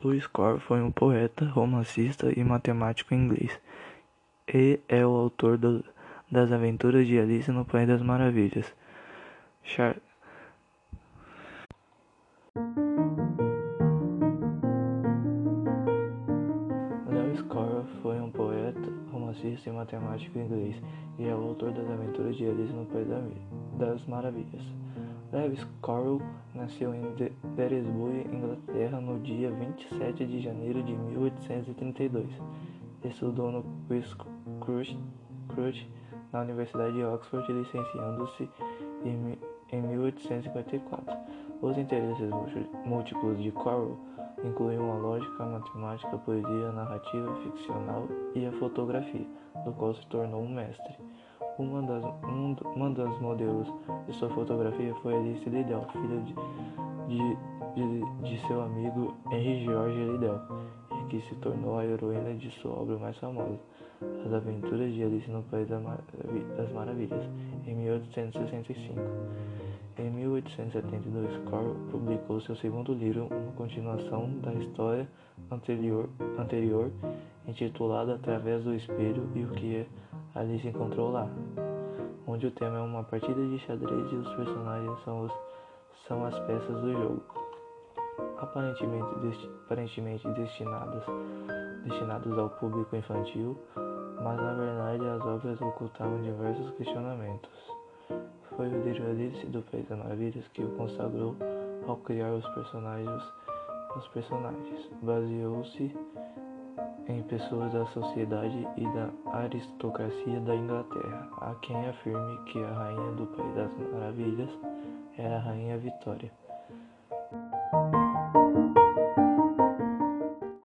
Lewis Carroll foi um poeta, romancista e matemático inglês, e é o autor do, das Aventuras de Alice no País das Maravilhas. Char Lewis Carroll foi um poeta, romancista e matemático inglês, e é o autor das Aventuras de Alice no País das Maravilhas. Lewis Carroll nasceu em Deresbury, Inglaterra, no dia 27 de janeiro de 1832. Estudou no Queen's Crouch na Universidade de Oxford, licenciando-se em 1854. Os interesses múltiplos de Carroll incluíam a lógica, a matemática, a poesia, a narrativa ficcional e a fotografia, do qual se tornou um mestre. Uma das, um, uma das modelos de sua fotografia foi Alice Liddell, filha de, de, de, de seu amigo Henry George Liddell, que se tornou a heroína de sua obra mais famosa, As Aventuras de Alice no País das Maravilhas, em 1865. Em 1872, Carl publicou seu segundo livro, uma continuação da história anterior, anterior intitulada Através do Espelho e o que Alice encontrou lá, onde o tema é uma partida de xadrez e os personagens são, os, são as peças do jogo, aparentemente, desti, aparentemente destinadas, destinadas ao público infantil, mas na verdade as obras ocultavam diversos questionamentos. Foi o Alice do Maravilhas que o consagrou ao criar os personagens. Os personagens baseou-se em pessoas da sociedade e da aristocracia da Inglaterra. Há quem afirme que a rainha do País das Maravilhas é a Rainha Vitória.